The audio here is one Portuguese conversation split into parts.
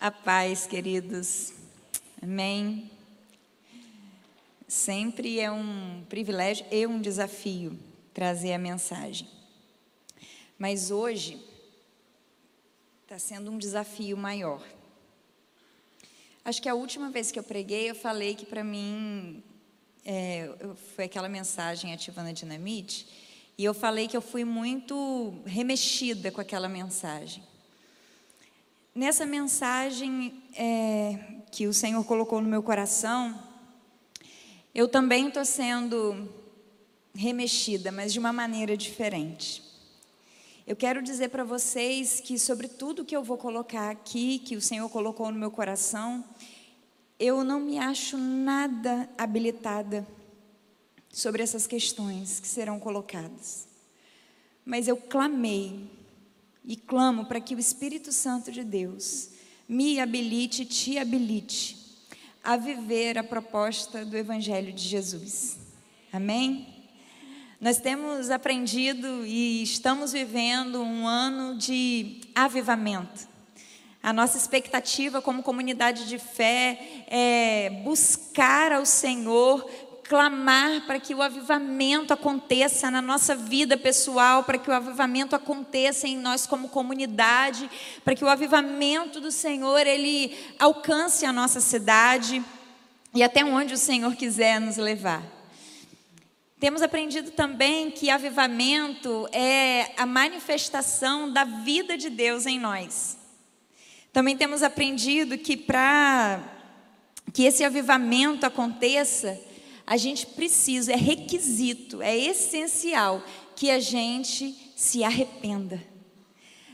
A paz, queridos. Amém. Sempre é um privilégio e um desafio trazer a mensagem. Mas hoje está sendo um desafio maior. Acho que a última vez que eu preguei, eu falei que para mim é, foi aquela mensagem ativando a dinamite, e eu falei que eu fui muito remexida com aquela mensagem. Nessa mensagem é, que o Senhor colocou no meu coração, eu também estou sendo remexida, mas de uma maneira diferente. Eu quero dizer para vocês que sobre tudo que eu vou colocar aqui, que o Senhor colocou no meu coração, eu não me acho nada habilitada sobre essas questões que serão colocadas. Mas eu clamei e clamo para que o Espírito Santo de Deus me habilite, te habilite a viver a proposta do Evangelho de Jesus. Amém? Nós temos aprendido e estamos vivendo um ano de avivamento. A nossa expectativa como comunidade de fé é buscar ao Senhor, clamar para que o avivamento aconteça na nossa vida pessoal, para que o avivamento aconteça em nós como comunidade, para que o avivamento do Senhor ele alcance a nossa cidade e até onde o Senhor quiser nos levar. Temos aprendido também que avivamento é a manifestação da vida de Deus em nós. Também temos aprendido que para que esse avivamento aconteça, a gente precisa, é requisito, é essencial que a gente se arrependa.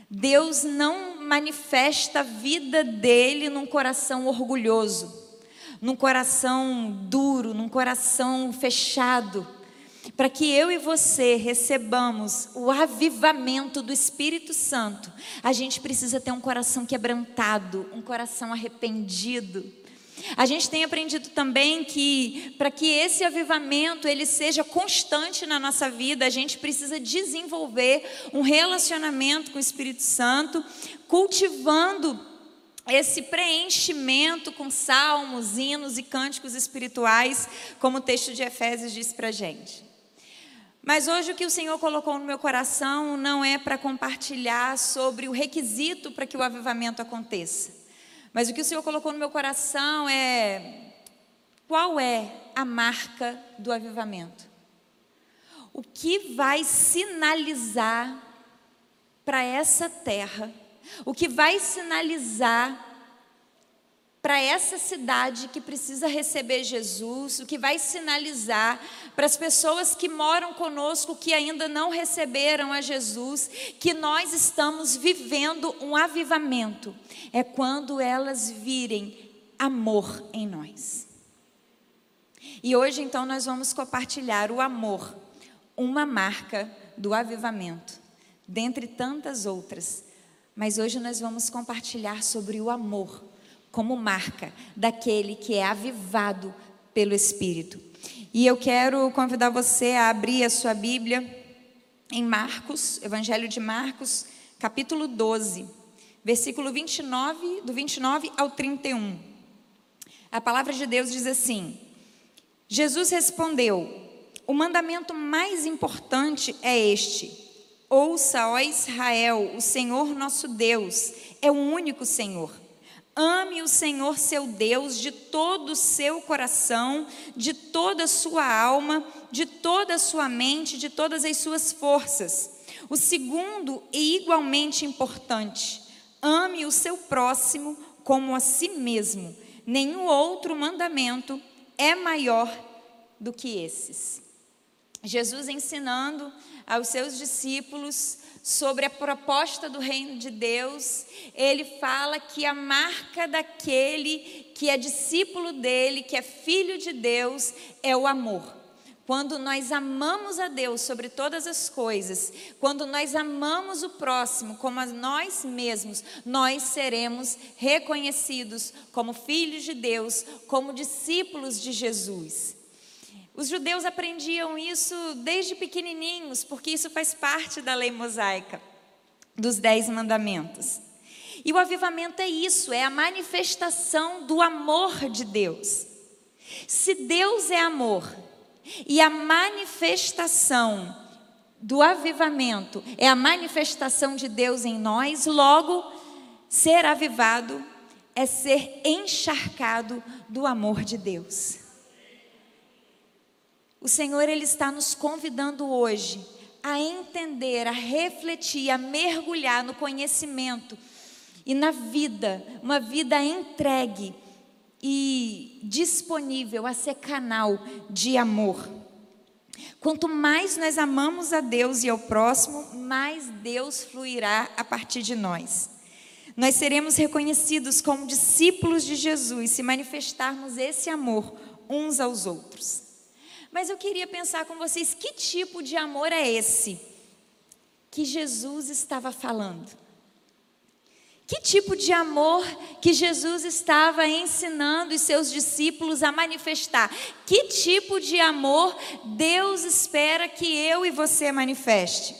Deus não manifesta a vida dele num coração orgulhoso, num coração duro, num coração fechado para que eu e você recebamos o avivamento do Espírito Santo, a gente precisa ter um coração quebrantado, um coração arrependido. A gente tem aprendido também que para que esse avivamento ele seja constante na nossa vida, a gente precisa desenvolver um relacionamento com o Espírito Santo, cultivando esse preenchimento com salmos, hinos e cânticos espirituais, como o texto de Efésios diz para gente. Mas hoje o que o Senhor colocou no meu coração não é para compartilhar sobre o requisito para que o avivamento aconteça. Mas o que o Senhor colocou no meu coração é qual é a marca do avivamento? O que vai sinalizar para essa terra? O que vai sinalizar para essa cidade que precisa receber Jesus, o que vai sinalizar para as pessoas que moram conosco que ainda não receberam a Jesus, que nós estamos vivendo um avivamento, é quando elas virem amor em nós. E hoje então nós vamos compartilhar o amor, uma marca do avivamento, dentre tantas outras. Mas hoje nós vamos compartilhar sobre o amor como marca daquele que é avivado pelo Espírito. E eu quero convidar você a abrir a sua Bíblia em Marcos, Evangelho de Marcos, capítulo 12, versículo 29, do 29 ao 31. A palavra de Deus diz assim: Jesus respondeu: O mandamento mais importante é este: Ouça, ó Israel, o Senhor nosso Deus é o único Senhor. Ame o Senhor seu Deus de todo o seu coração, de toda a sua alma, de toda a sua mente, de todas as suas forças. O segundo e igualmente importante: ame o seu próximo como a si mesmo. Nenhum outro mandamento é maior do que esses. Jesus ensinando aos seus discípulos sobre a proposta do reino de Deus, ele fala que a marca daquele que é discípulo dele, que é filho de Deus, é o amor. Quando nós amamos a Deus sobre todas as coisas, quando nós amamos o próximo como a nós mesmos, nós seremos reconhecidos como filhos de Deus, como discípulos de Jesus. Os judeus aprendiam isso desde pequenininhos, porque isso faz parte da lei mosaica, dos dez mandamentos. E o avivamento é isso, é a manifestação do amor de Deus. Se Deus é amor e a manifestação do avivamento é a manifestação de Deus em nós, logo, ser avivado é ser encharcado do amor de Deus. O Senhor ele está nos convidando hoje a entender, a refletir, a mergulhar no conhecimento e na vida, uma vida entregue e disponível a ser canal de amor. Quanto mais nós amamos a Deus e ao próximo, mais Deus fluirá a partir de nós. Nós seremos reconhecidos como discípulos de Jesus se manifestarmos esse amor uns aos outros. Mas eu queria pensar com vocês que tipo de amor é esse que Jesus estava falando. Que tipo de amor que Jesus estava ensinando os seus discípulos a manifestar? Que tipo de amor Deus espera que eu e você manifeste?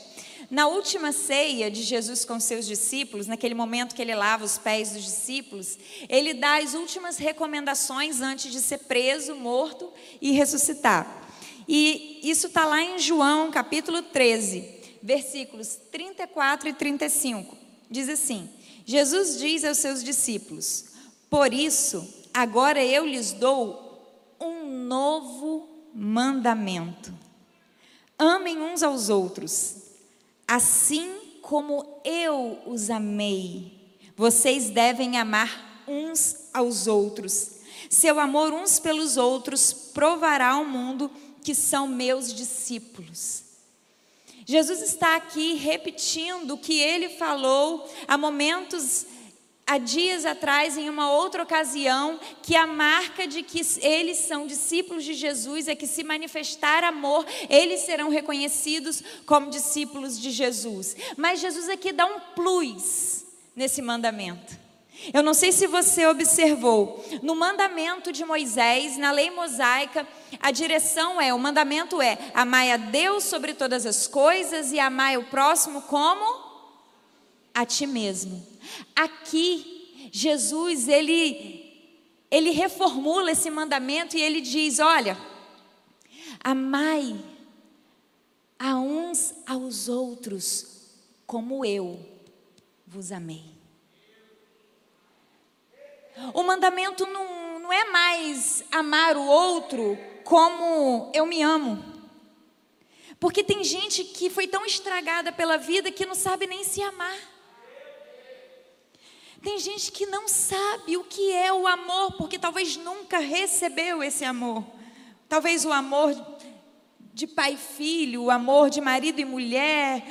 Na última ceia de Jesus com seus discípulos, naquele momento que ele lava os pés dos discípulos, ele dá as últimas recomendações antes de ser preso, morto e ressuscitar. E isso está lá em João, capítulo 13, versículos 34 e 35. Diz assim: Jesus diz aos seus discípulos: Por isso, agora eu lhes dou um novo mandamento. Amem uns aos outros, assim como eu os amei. Vocês devem amar uns aos outros. Seu amor uns pelos outros provará ao mundo que são meus discípulos. Jesus está aqui repetindo o que ele falou há momentos, há dias atrás, em uma outra ocasião, que a marca de que eles são discípulos de Jesus é que, se manifestar amor, eles serão reconhecidos como discípulos de Jesus. Mas Jesus aqui dá um plus nesse mandamento. Eu não sei se você observou, no mandamento de Moisés, na lei mosaica, a direção é, o mandamento é: amai a Deus sobre todas as coisas e amai o próximo como a ti mesmo. Aqui, Jesus, ele ele reformula esse mandamento e ele diz: olha, amai a uns aos outros como eu vos amei. O mandamento não, não é mais amar o outro como eu me amo. Porque tem gente que foi tão estragada pela vida que não sabe nem se amar. Tem gente que não sabe o que é o amor, porque talvez nunca recebeu esse amor. Talvez o amor de pai e filho, o amor de marido e mulher,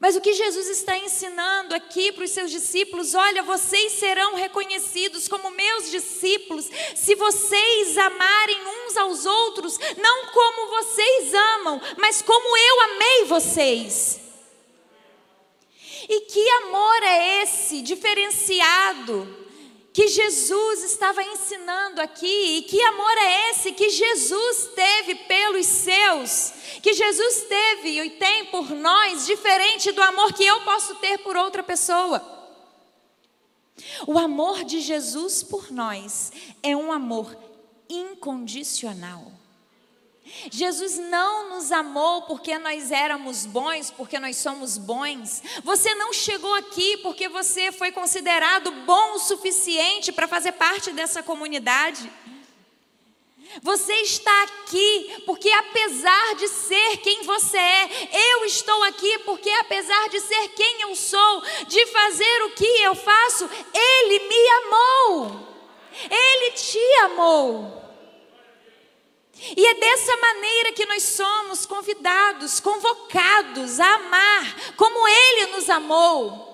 mas o que Jesus está ensinando aqui para os seus discípulos: olha, vocês serão reconhecidos como meus discípulos se vocês amarem uns aos outros, não como vocês amam, mas como eu amei vocês. E que amor é esse diferenciado? Que Jesus estava ensinando aqui, e que amor é esse que Jesus teve pelos seus, que Jesus teve e tem por nós, diferente do amor que eu posso ter por outra pessoa. O amor de Jesus por nós é um amor incondicional. Jesus não nos amou porque nós éramos bons, porque nós somos bons. Você não chegou aqui porque você foi considerado bom o suficiente para fazer parte dessa comunidade. Você está aqui porque, apesar de ser quem você é, eu estou aqui porque, apesar de ser quem eu sou, de fazer o que eu faço, Ele me amou. Ele te amou. E é dessa maneira que nós somos convidados, convocados a amar como Ele nos amou.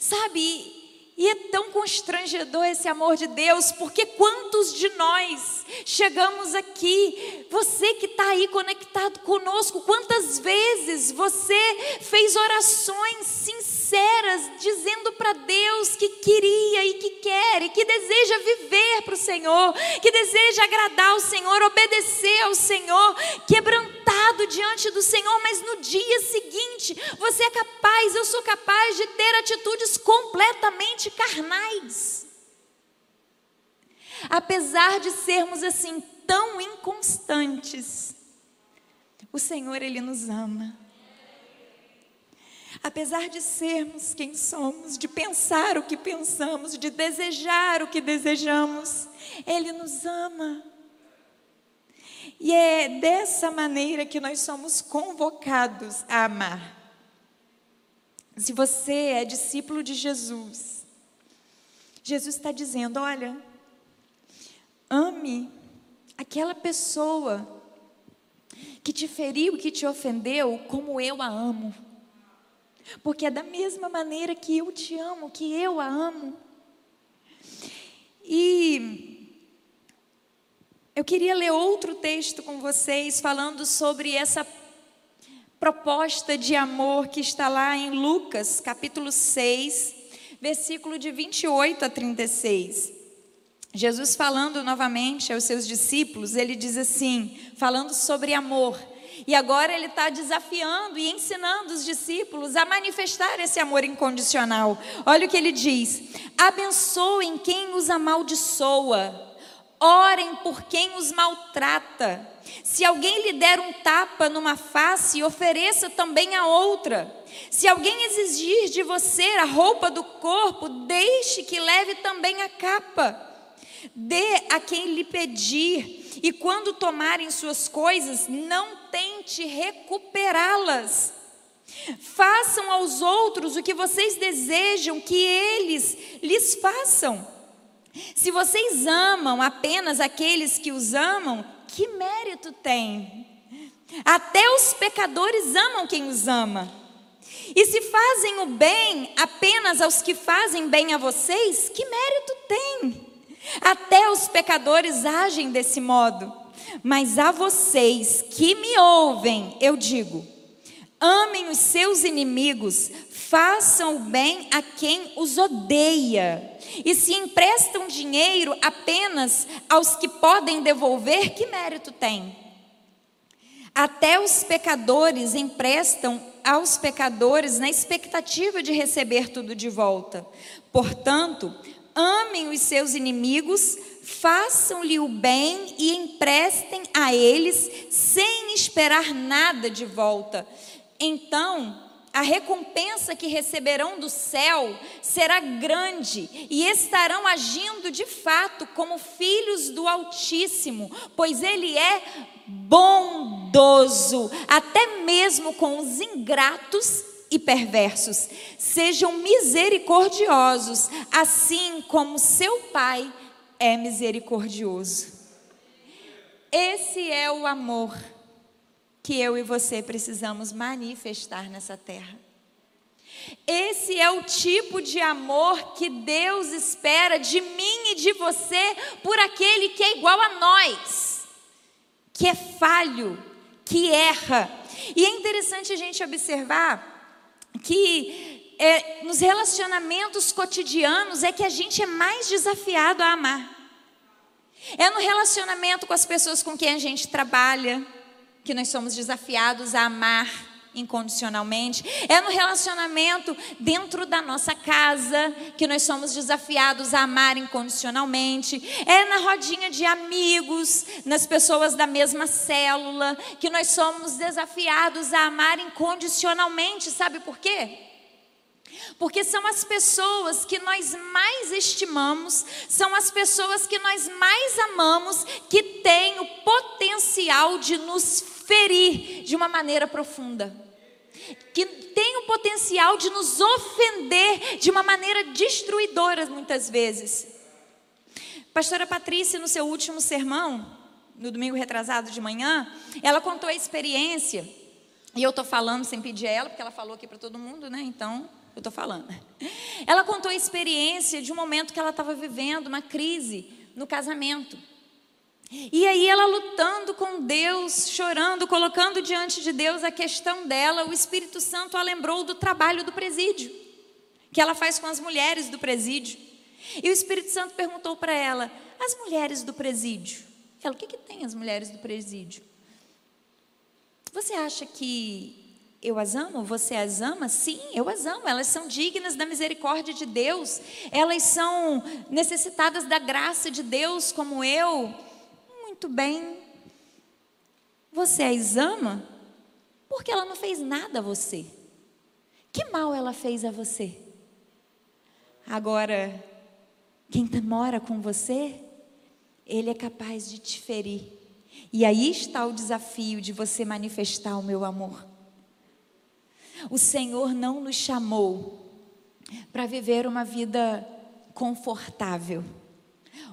Sabe, e é tão constrangedor esse amor de Deus, porque quantos de nós chegamos aqui, você que está aí conectado conosco, quantas vezes você fez orações sinceras? Sinceras, dizendo para Deus que queria e que quer e que deseja viver para o Senhor, que deseja agradar ao Senhor, obedecer ao Senhor, quebrantado diante do Senhor, mas no dia seguinte você é capaz, eu sou capaz de ter atitudes completamente carnais. Apesar de sermos assim tão inconstantes, o Senhor, Ele nos ama. Apesar de sermos quem somos, de pensar o que pensamos, de desejar o que desejamos, Ele nos ama. E é dessa maneira que nós somos convocados a amar. Se você é discípulo de Jesus, Jesus está dizendo: olha, ame aquela pessoa que te feriu, que te ofendeu, como eu a amo. Porque é da mesma maneira que eu te amo, que eu a amo. E eu queria ler outro texto com vocês, falando sobre essa proposta de amor que está lá em Lucas, capítulo 6, versículo de 28 a 36. Jesus falando novamente aos seus discípulos, ele diz assim, falando sobre amor. E agora ele está desafiando e ensinando os discípulos a manifestar esse amor incondicional. Olha o que ele diz: abençoem quem os amaldiçoa, orem por quem os maltrata. Se alguém lhe der um tapa numa face, ofereça também a outra. Se alguém exigir de você a roupa do corpo, deixe que leve também a capa. Dê a quem lhe pedir, e quando tomarem suas coisas, não tente recuperá-las. Façam aos outros o que vocês desejam que eles lhes façam. Se vocês amam apenas aqueles que os amam, que mérito tem? Até os pecadores amam quem os ama. E se fazem o bem apenas aos que fazem bem a vocês, que mérito tem? Até os pecadores agem desse modo. Mas a vocês que me ouvem, eu digo: amem os seus inimigos, façam o bem a quem os odeia. E se emprestam dinheiro apenas aos que podem devolver, que mérito tem? Até os pecadores emprestam aos pecadores na expectativa de receber tudo de volta. Portanto, amem os seus inimigos, façam-lhe o bem e emprestem a eles sem esperar nada de volta. Então, a recompensa que receberão do céu será grande e estarão agindo de fato como filhos do Altíssimo, pois Ele é bondoso, até mesmo com os ingratos e perversos. Sejam misericordiosos, assim como seu Pai é misericordioso. Esse é o amor que eu e você precisamos manifestar nessa terra. Esse é o tipo de amor que Deus espera de mim e de você por aquele que é igual a nós, que é falho, que erra. E é interessante a gente observar que é, nos relacionamentos cotidianos é que a gente é mais desafiado a amar. É no relacionamento com as pessoas com quem a gente trabalha que nós somos desafiados a amar incondicionalmente. É no relacionamento dentro da nossa casa que nós somos desafiados a amar incondicionalmente. É na rodinha de amigos, nas pessoas da mesma célula, que nós somos desafiados a amar incondicionalmente. Sabe por quê? Porque são as pessoas que nós mais estimamos, são as pessoas que nós mais amamos, que têm o potencial de nos ferir de uma maneira profunda que tem o potencial de nos ofender de uma maneira destruidora, muitas vezes. Pastora Patrícia, no seu último sermão, no domingo retrasado de manhã, ela contou a experiência, e eu estou falando sem pedir a ela, porque ela falou aqui para todo mundo, né? Então, eu estou falando. Ela contou a experiência de um momento que ela estava vivendo, uma crise no casamento. E aí ela lutando com Deus, chorando, colocando diante de Deus a questão dela, o Espírito Santo a lembrou do trabalho do presídio. que ela faz com as mulheres do presídio. E o Espírito Santo perguntou para ela: as mulheres do presídio? Ela, o que, que tem as mulheres do presídio? Você acha que eu as amo? Você as ama? Sim, eu as amo. Elas são dignas da misericórdia de Deus. Elas são necessitadas da graça de Deus, como eu. Muito bem. Você as ama? Porque ela não fez nada a você. Que mal ela fez a você? Agora, quem mora com você, ele é capaz de te ferir. E aí está o desafio de você manifestar o meu amor. O Senhor não nos chamou para viver uma vida confortável.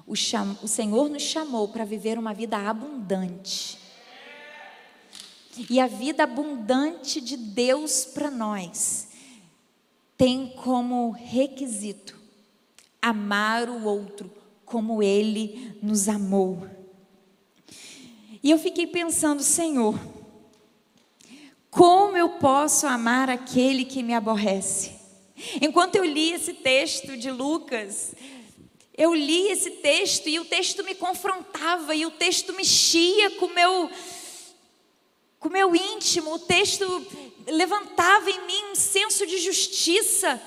O, cham... o Senhor nos chamou para viver uma vida abundante. E a vida abundante de Deus para nós tem como requisito amar o outro como ele nos amou. E eu fiquei pensando, Senhor, como eu posso amar aquele que me aborrece? Enquanto eu li esse texto de Lucas, eu li esse texto e o texto me confrontava e o texto mexia com o meu, com meu íntimo, o texto levantava em mim um senso de justiça.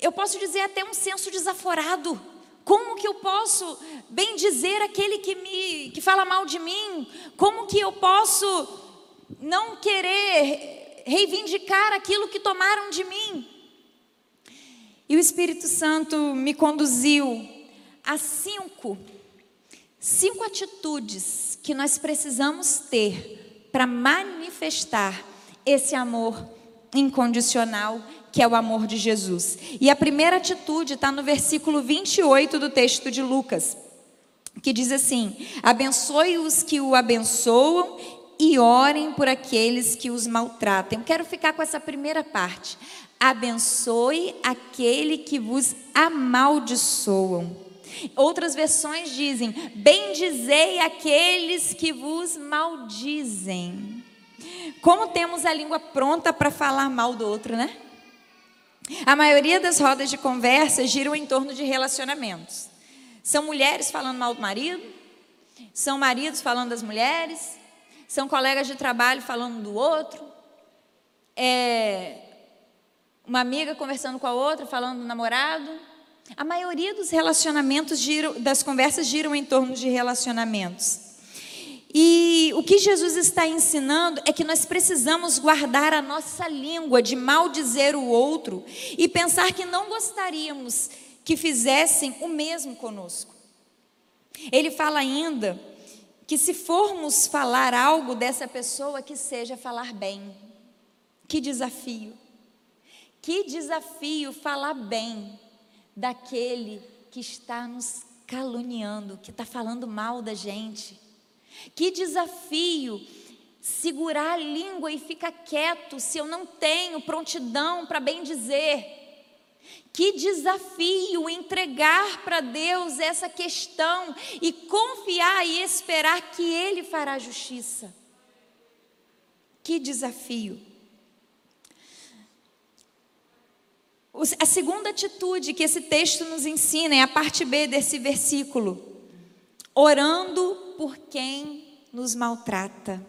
Eu posso dizer até um senso desaforado. Como que eu posso bem dizer aquele que me que fala mal de mim? Como que eu posso não querer reivindicar aquilo que tomaram de mim. E o Espírito Santo me conduziu a cinco, cinco atitudes que nós precisamos ter para manifestar esse amor incondicional que é o amor de Jesus. E a primeira atitude está no versículo 28 do texto de Lucas, que diz assim: Abençoe os que o abençoam e orem por aqueles que os maltratem. Eu quero ficar com essa primeira parte. Abençoe aquele que vos amaldiçoam. Outras versões dizem: Bendizei aqueles que vos maldizem. Como temos a língua pronta para falar mal do outro, né? A maioria das rodas de conversa giram em torno de relacionamentos. São mulheres falando mal do marido, são maridos falando das mulheres, são colegas de trabalho falando do outro, é uma amiga conversando com a outra, falando do namorado. A maioria dos relacionamentos giram, das conversas giram em torno de relacionamentos. E o que Jesus está ensinando é que nós precisamos guardar a nossa língua de maldizer o outro e pensar que não gostaríamos que fizessem o mesmo conosco. Ele fala ainda que se formos falar algo dessa pessoa, que seja falar bem. Que desafio. Que desafio falar bem daquele que está nos caluniando, que está falando mal da gente. Que desafio segurar a língua e ficar quieto se eu não tenho prontidão para bem dizer. Que desafio entregar para Deus essa questão e confiar e esperar que Ele fará justiça. Que desafio. A segunda atitude que esse texto nos ensina é a parte B desse versículo: orando por quem nos maltrata.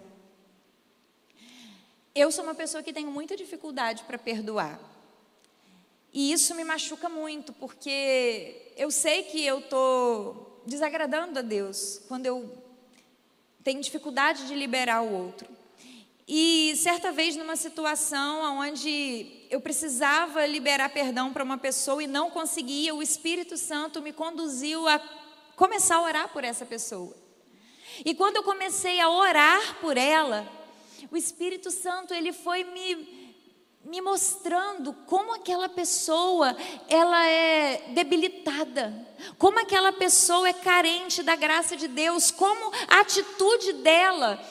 Eu sou uma pessoa que tenho muita dificuldade para perdoar. E isso me machuca muito, porque eu sei que eu estou desagradando a Deus quando eu tenho dificuldade de liberar o outro. E certa vez, numa situação onde eu precisava liberar perdão para uma pessoa e não conseguia, o Espírito Santo me conduziu a começar a orar por essa pessoa. E quando eu comecei a orar por ela, o Espírito Santo ele foi me me mostrando como aquela pessoa ela é debilitada, como aquela pessoa é carente da graça de Deus, como a atitude dela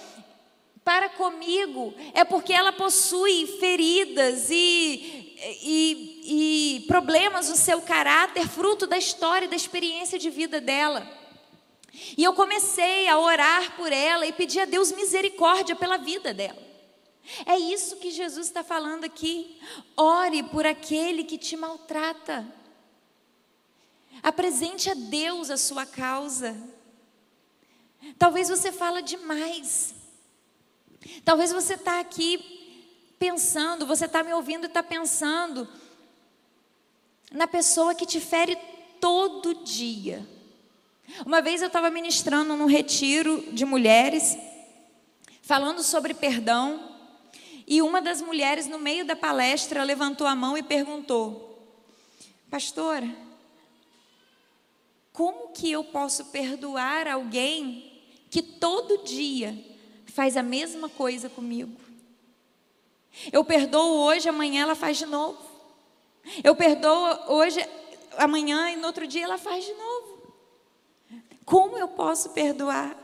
para comigo é porque ela possui feridas e, e, e problemas no seu caráter, fruto da história, da experiência de vida dela. E eu comecei a orar por ela e pedir a Deus misericórdia pela vida dela. É isso que Jesus está falando aqui. Ore por aquele que te maltrata. Apresente a Deus a sua causa. Talvez você fala demais. Talvez você está aqui pensando, você está me ouvindo e está pensando na pessoa que te fere todo dia. Uma vez eu estava ministrando num retiro de mulheres, falando sobre perdão, e uma das mulheres, no meio da palestra, levantou a mão e perguntou: Pastora, como que eu posso perdoar alguém que todo dia faz a mesma coisa comigo? Eu perdoo hoje, amanhã ela faz de novo. Eu perdoo hoje, amanhã e no outro dia ela faz de novo. Como eu posso perdoar?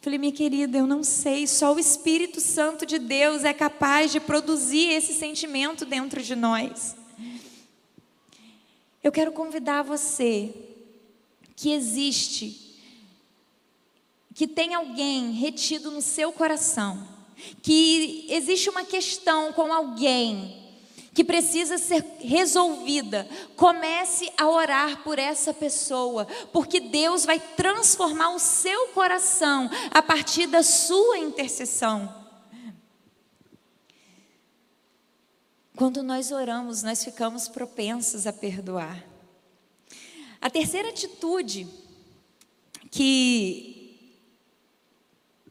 Falei, minha querida, eu não sei, só o Espírito Santo de Deus é capaz de produzir esse sentimento dentro de nós. Eu quero convidar você que existe, que tem alguém retido no seu coração, que existe uma questão com alguém que precisa ser resolvida, comece a orar por essa pessoa, porque Deus vai transformar o seu coração a partir da sua intercessão. Quando nós oramos, nós ficamos propensos a perdoar. A terceira atitude que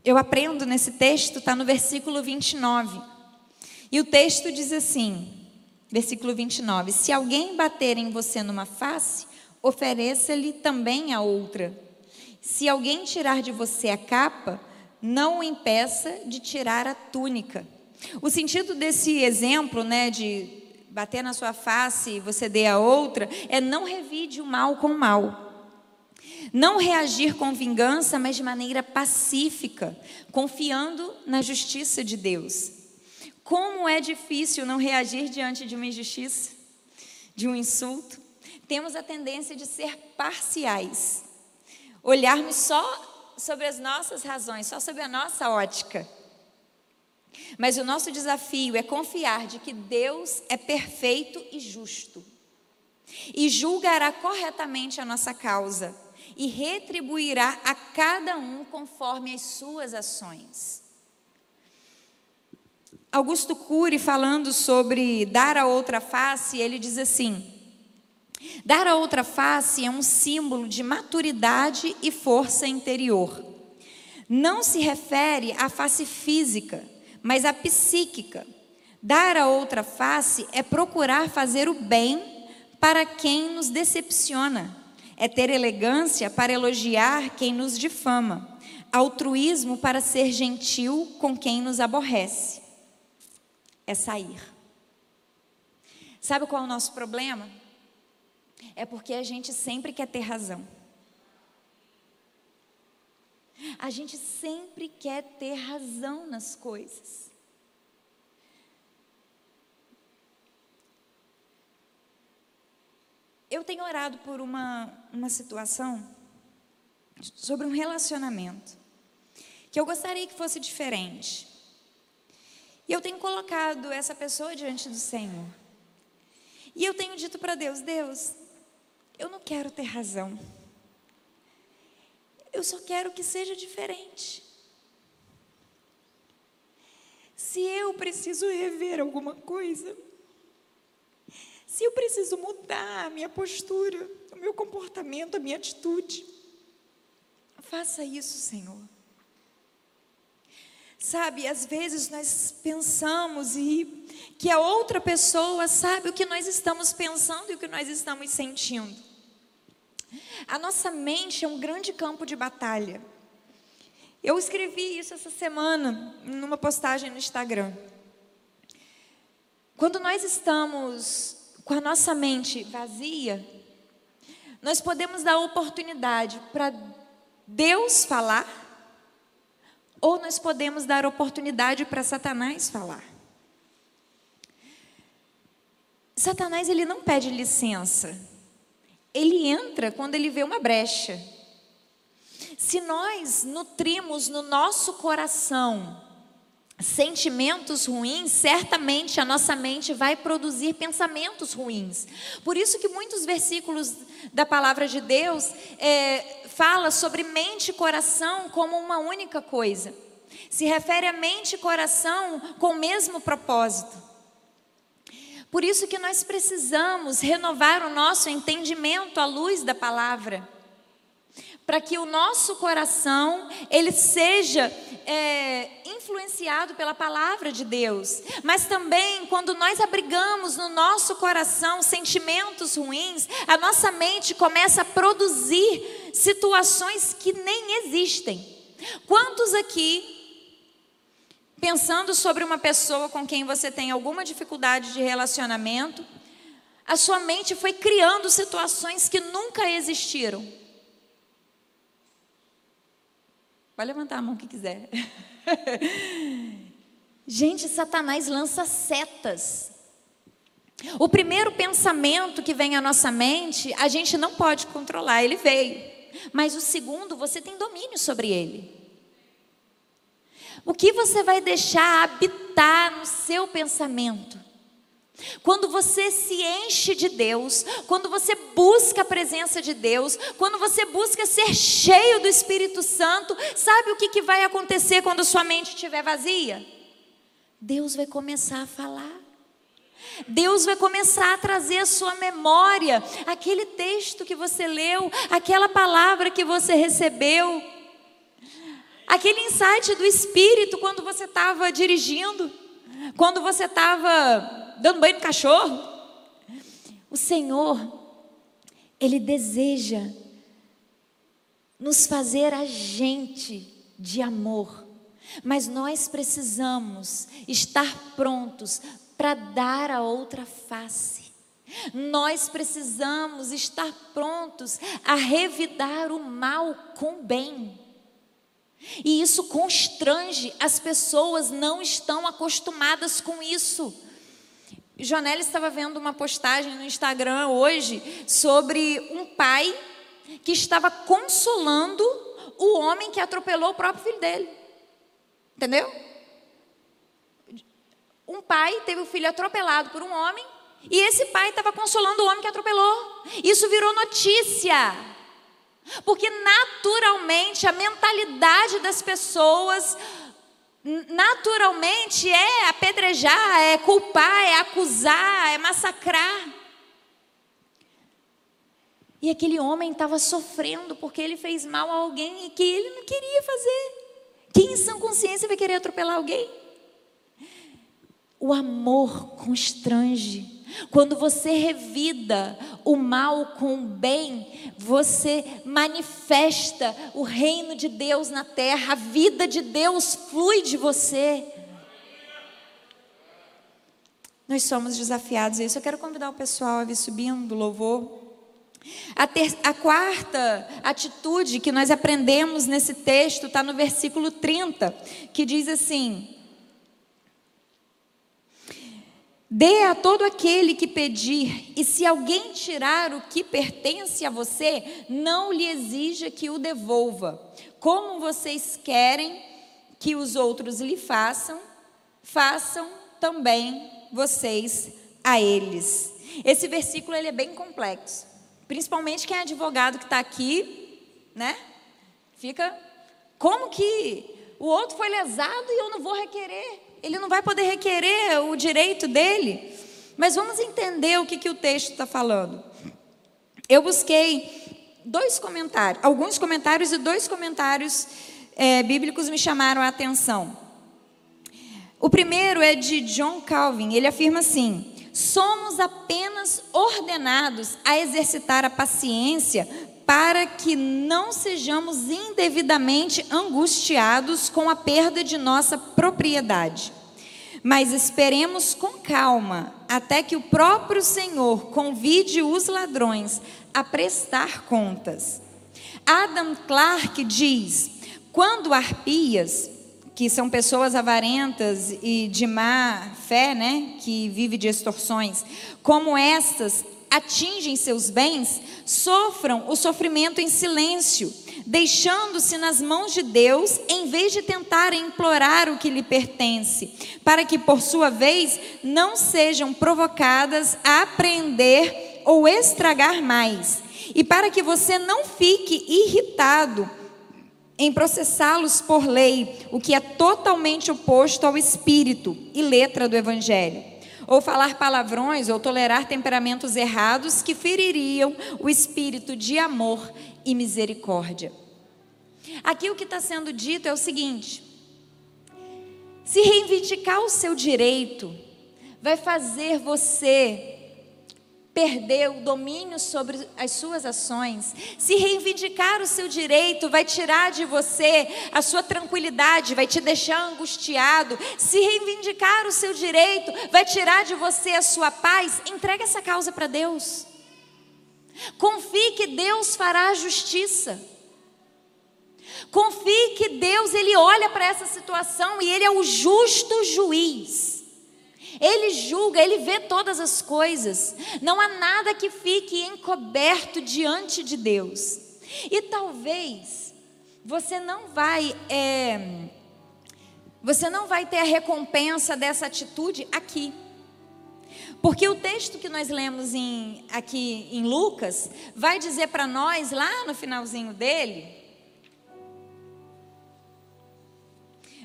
eu aprendo nesse texto está no versículo 29. E o texto diz assim: Versículo 29. Se alguém bater em você numa face, ofereça-lhe também a outra. Se alguém tirar de você a capa, não o impeça de tirar a túnica. O sentido desse exemplo, né, de bater na sua face e você dê a outra, é não revide o mal com o mal. Não reagir com vingança, mas de maneira pacífica, confiando na justiça de Deus. Como é difícil não reagir diante de uma injustiça, de um insulto. Temos a tendência de ser parciais, olharmos só sobre as nossas razões, só sobre a nossa ótica. Mas o nosso desafio é confiar de que Deus é perfeito e justo e julgará corretamente a nossa causa e retribuirá a cada um conforme as suas ações. Augusto Cury, falando sobre dar a outra face, ele diz assim: dar a outra face é um símbolo de maturidade e força interior. Não se refere à face física, mas à psíquica. Dar a outra face é procurar fazer o bem para quem nos decepciona, é ter elegância para elogiar quem nos difama, altruísmo para ser gentil com quem nos aborrece é sair. Sabe qual é o nosso problema? É porque a gente sempre quer ter razão. A gente sempre quer ter razão nas coisas. Eu tenho orado por uma, uma situação sobre um relacionamento que eu gostaria que fosse diferente. E eu tenho colocado essa pessoa diante do Senhor. E eu tenho dito para Deus: Deus, eu não quero ter razão. Eu só quero que seja diferente. Se eu preciso rever alguma coisa, se eu preciso mudar a minha postura, o meu comportamento, a minha atitude, faça isso, Senhor. Sabe, às vezes nós pensamos e que a outra pessoa sabe o que nós estamos pensando e o que nós estamos sentindo. A nossa mente é um grande campo de batalha. Eu escrevi isso essa semana numa postagem no Instagram. Quando nós estamos com a nossa mente vazia, nós podemos dar oportunidade para Deus falar ou nós podemos dar oportunidade para Satanás falar. Satanás ele não pede licença. Ele entra quando ele vê uma brecha. Se nós nutrimos no nosso coração sentimentos ruins, certamente a nossa mente vai produzir pensamentos ruins. Por isso que muitos versículos da palavra de Deus é, fala sobre mente e coração como uma única coisa. Se refere a mente e coração com o mesmo propósito. Por isso que nós precisamos renovar o nosso entendimento à luz da palavra para que o nosso coração ele seja é, influenciado pela palavra de Deus. Mas também quando nós abrigamos no nosso coração sentimentos ruins, a nossa mente começa a produzir situações que nem existem. Quantos aqui pensando sobre uma pessoa com quem você tem alguma dificuldade de relacionamento, a sua mente foi criando situações que nunca existiram. Pode levantar a mão que quiser. Gente, Satanás lança setas. O primeiro pensamento que vem à nossa mente, a gente não pode controlar, ele veio. Mas o segundo, você tem domínio sobre ele. O que você vai deixar habitar no seu pensamento? Quando você se enche de Deus, quando você busca a presença de Deus, quando você busca ser cheio do Espírito Santo, sabe o que, que vai acontecer quando sua mente estiver vazia? Deus vai começar a falar. Deus vai começar a trazer à sua memória aquele texto que você leu, aquela palavra que você recebeu, aquele insight do Espírito quando você estava dirigindo, quando você estava dando banho no cachorro. O Senhor, Ele deseja nos fazer agente de amor, mas nós precisamos estar prontos para dar a outra face. Nós precisamos estar prontos a revidar o mal com o bem. E isso constrange, as pessoas não estão acostumadas com isso. Jonelle estava vendo uma postagem no Instagram hoje sobre um pai que estava consolando o homem que atropelou o próprio filho dele. Entendeu? Um pai teve o filho atropelado por um homem e esse pai estava consolando o homem que atropelou. Isso virou notícia. Porque naturalmente a mentalidade das pessoas naturalmente é apedrejar, é culpar, é acusar, é massacrar. E aquele homem estava sofrendo porque ele fez mal a alguém e que ele não queria fazer. Quem em sã consciência vai querer atropelar alguém? O amor constrange. Quando você revida o mal com o bem, você manifesta o reino de Deus na terra, a vida de Deus flui de você. Nós somos desafiados a isso. Eu quero convidar o pessoal a vir subindo do louvor. A, ter, a, quarta atitude que nós aprendemos nesse texto está no versículo 30, que diz assim: Dê a todo aquele que pedir, e se alguém tirar o que pertence a você, não lhe exija que o devolva. Como vocês querem que os outros lhe façam, façam também vocês a eles. Esse versículo ele é bem complexo, principalmente quem é advogado que está aqui, né? Fica como que o outro foi lesado e eu não vou requerer? Ele não vai poder requerer o direito dele. Mas vamos entender o que, que o texto está falando. Eu busquei dois comentários, alguns comentários e dois comentários é, bíblicos me chamaram a atenção. O primeiro é de John Calvin, ele afirma assim: somos apenas ordenados a exercitar a paciência para que não sejamos indevidamente angustiados com a perda de nossa propriedade. Mas esperemos com calma até que o próprio Senhor convide os ladrões a prestar contas. Adam Clarke diz: quando arpias, que são pessoas avarentas e de má fé, né, que vive de extorsões, como estas atingem seus bens, sofram o sofrimento em silêncio, deixando-se nas mãos de Deus, em vez de tentarem implorar o que lhe pertence, para que, por sua vez, não sejam provocadas a aprender ou estragar mais, e para que você não fique irritado em processá-los por lei, o que é totalmente oposto ao espírito e letra do Evangelho ou falar palavrões, ou tolerar temperamentos errados que feririam o espírito de amor e misericórdia. Aqui o que está sendo dito é o seguinte: se reivindicar o seu direito vai fazer você perder o domínio sobre as suas ações, se reivindicar o seu direito vai tirar de você a sua tranquilidade, vai te deixar angustiado, se reivindicar o seu direito vai tirar de você a sua paz, entregue essa causa para Deus. Confie que Deus fará justiça. Confie que Deus ele olha para essa situação e ele é o justo juiz. Ele julga, ele vê todas as coisas. Não há nada que fique encoberto diante de Deus. E talvez você não vai, é, você não vai ter a recompensa dessa atitude aqui. Porque o texto que nós lemos em, aqui em Lucas vai dizer para nós, lá no finalzinho dele,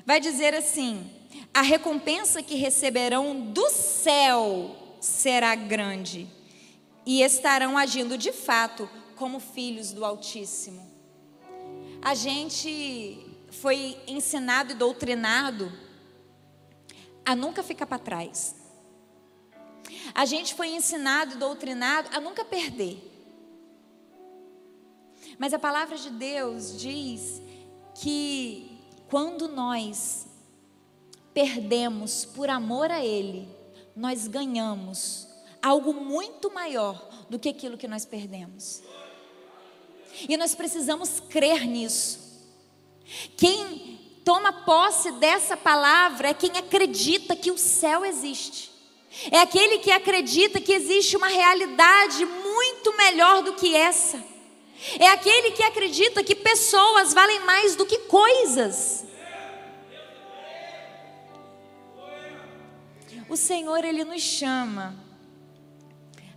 vai dizer assim: a recompensa que receberão do céu será grande e estarão agindo de fato como filhos do Altíssimo. A gente foi ensinado e doutrinado a nunca ficar para trás. A gente foi ensinado e doutrinado a nunca perder. Mas a palavra de Deus diz que quando nós perdemos por amor a Ele, nós ganhamos algo muito maior do que aquilo que nós perdemos. E nós precisamos crer nisso. Quem toma posse dessa palavra é quem acredita que o céu existe. É aquele que acredita que existe uma realidade muito melhor do que essa. É aquele que acredita que pessoas valem mais do que coisas. O Senhor, Ele nos chama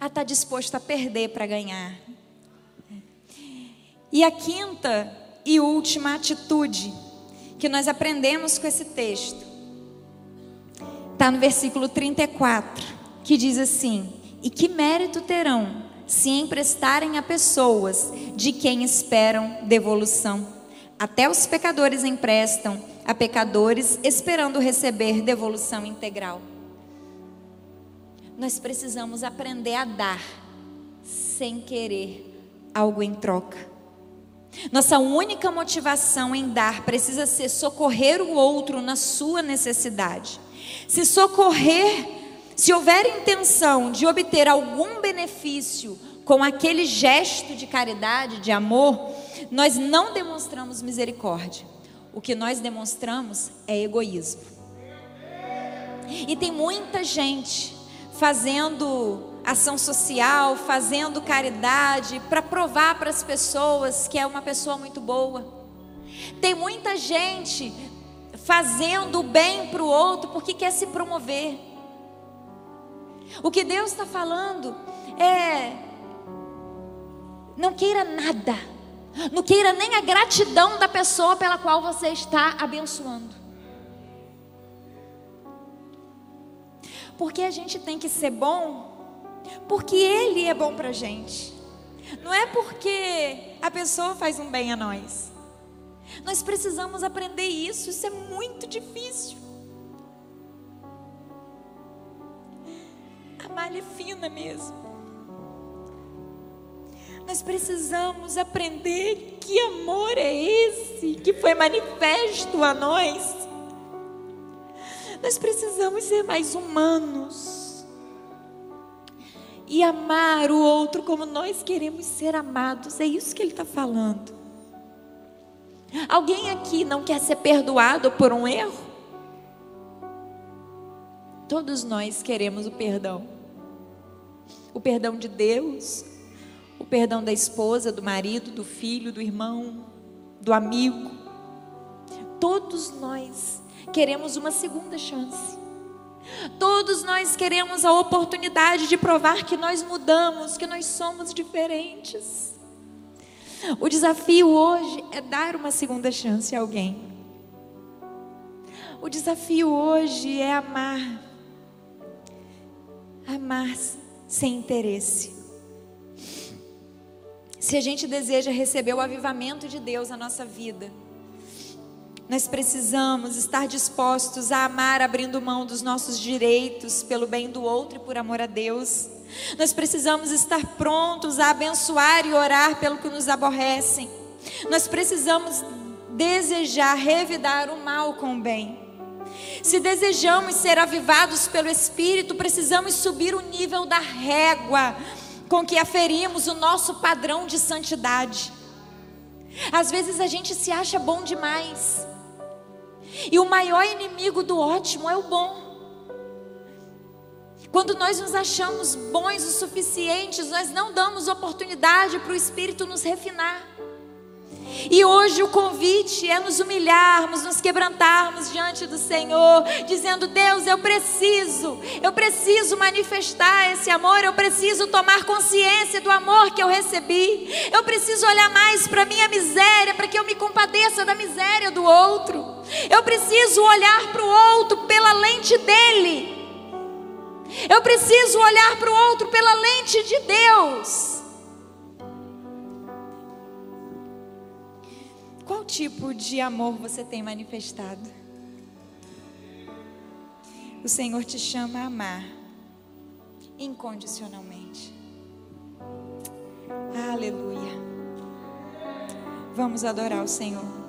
a estar tá disposto a perder para ganhar. E a quinta e última atitude que nós aprendemos com esse texto está no versículo 34, que diz assim: E que mérito terão se emprestarem a pessoas de quem esperam devolução? Até os pecadores emprestam a pecadores, esperando receber devolução integral nós precisamos aprender a dar sem querer algo em troca. Nossa única motivação em dar precisa ser socorrer o outro na sua necessidade. Se socorrer, se houver intenção de obter algum benefício com aquele gesto de caridade, de amor, nós não demonstramos misericórdia. O que nós demonstramos é egoísmo. E tem muita gente fazendo ação social, fazendo caridade, para provar para as pessoas que é uma pessoa muito boa. Tem muita gente fazendo o bem para o outro porque quer se promover. O que Deus está falando é: não queira nada, não queira nem a gratidão da pessoa pela qual você está abençoando. Porque a gente tem que ser bom, porque Ele é bom para gente. Não é porque a pessoa faz um bem a nós. Nós precisamos aprender isso, isso é muito difícil. A malha é fina mesmo. Nós precisamos aprender que amor é esse que foi manifesto a nós nós precisamos ser mais humanos e amar o outro como nós queremos ser amados. É isso que ele está falando. Alguém aqui não quer ser perdoado por um erro? Todos nós queremos o perdão. O perdão de Deus, o perdão da esposa, do marido, do filho, do irmão, do amigo. Todos nós queremos uma segunda chance. Todos nós queremos a oportunidade de provar que nós mudamos, que nós somos diferentes. O desafio hoje é dar uma segunda chance a alguém. O desafio hoje é amar. Amar sem interesse. Se a gente deseja receber o avivamento de Deus na nossa vida, nós precisamos estar dispostos a amar abrindo mão dos nossos direitos pelo bem do outro e por amor a Deus. Nós precisamos estar prontos a abençoar e orar pelo que nos aborrecem. Nós precisamos desejar revidar o mal com o bem. Se desejamos ser avivados pelo Espírito, precisamos subir o nível da régua com que aferimos o nosso padrão de santidade. Às vezes a gente se acha bom demais. E o maior inimigo do ótimo é o bom. Quando nós nos achamos bons o suficientes, nós não damos oportunidade para o Espírito nos refinar. E hoje o convite é nos humilharmos, nos quebrantarmos diante do Senhor, dizendo: Deus, eu preciso, eu preciso manifestar esse amor, eu preciso tomar consciência do amor que eu recebi, eu preciso olhar mais para a minha miséria, para que eu me compadeça da miséria do outro, eu preciso olhar para o outro pela lente dele, eu preciso olhar para o outro pela lente de Deus. Qual tipo de amor você tem manifestado? O Senhor te chama a amar incondicionalmente. Aleluia. Vamos adorar o Senhor.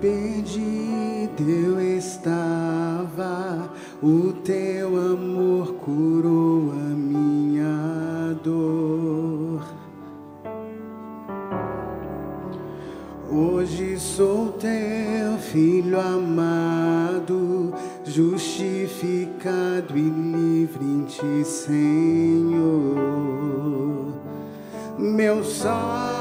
Perdido eu estava, o teu amor curou a minha dor. Hoje sou teu filho amado, justificado e livre em ti, Senhor. Meu Salvador,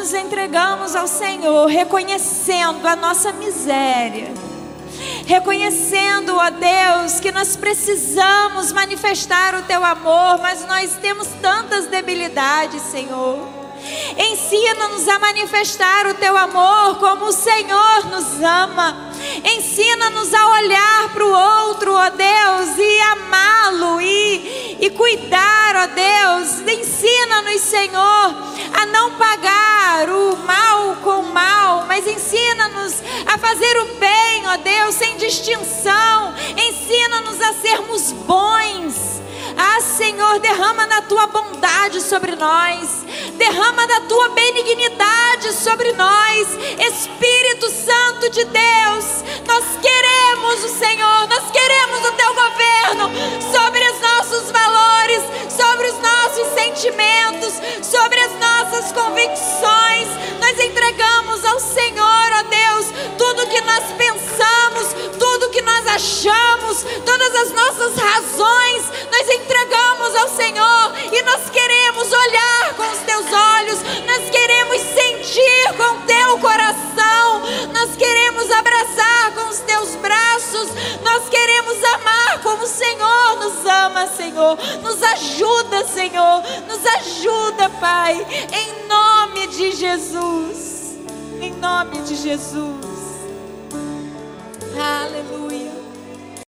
nos entregamos ao Senhor, reconhecendo a nossa miséria. Reconhecendo, ó Deus, que nós precisamos manifestar o teu amor, mas nós temos tantas debilidades, Senhor. Ensina-nos a manifestar o teu amor como o Senhor nos ama. Ensina-nos a olhar para o outro, ó Deus, e amá-lo e, e cuidar, ó Deus. Ensina-nos, Senhor, a não pagar o mal com o mal, mas ensina-nos a fazer o bem, ó Deus, sem distinção. Ensina-nos a sermos bons. Ah, Senhor, derrama da tua bondade sobre nós, derrama da tua benignidade sobre nós, Espírito Santo de Deus. Nós queremos o Senhor, nós queremos o teu governo sobre os nossos valores, sobre os nossos sentimentos, sobre as nossas convicções. Nós entregamos ao Senhor, ó Deus, tudo que nós pensamos, achamos, todas as nossas razões, nós entregamos ao Senhor e nós queremos olhar com os teus olhos, nós queremos sentir com o teu coração, nós queremos abraçar com os teus braços, nós queremos amar como o Senhor nos ama, Senhor. Nos ajuda, Senhor, nos ajuda, Pai, em nome de Jesus. Em nome de Jesus. Aleluia.